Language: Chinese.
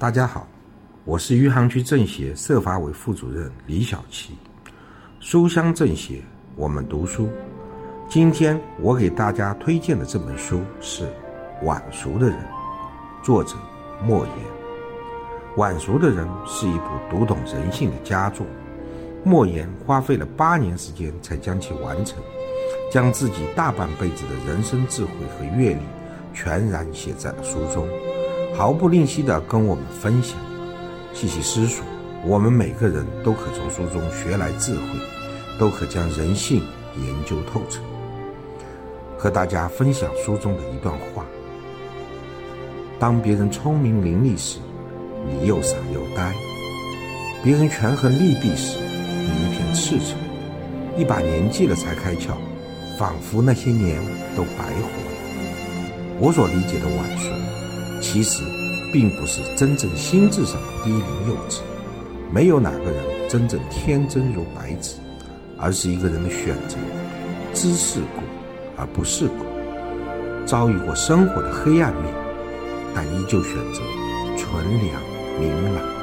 大家好，我是余杭区政协社法委副主任李小琪。书香政协，我们读书。今天我给大家推荐的这本书是《晚熟的人》，作者莫言。《晚熟的人》是一部读懂人性的佳作，莫言花费了八年时间才将其完成，将自己大半辈子的人生智慧和阅历全然写在了书中。毫不吝惜地跟我们分享，细细思索，我们每个人都可从书中学来智慧，都可将人性研究透彻。和大家分享书中的一段话：当别人聪明伶俐时，你又傻又呆；别人权衡利弊时，你一片赤诚。一把年纪了才开窍，仿佛那些年都白活了。我所理解的晚熟。其实，并不是真正心智上的低龄幼稚，没有哪个人真正天真如白纸，而是一个人的选择，知世故而不世故，遭遇过生活的黑暗面，但依旧选择纯良明朗。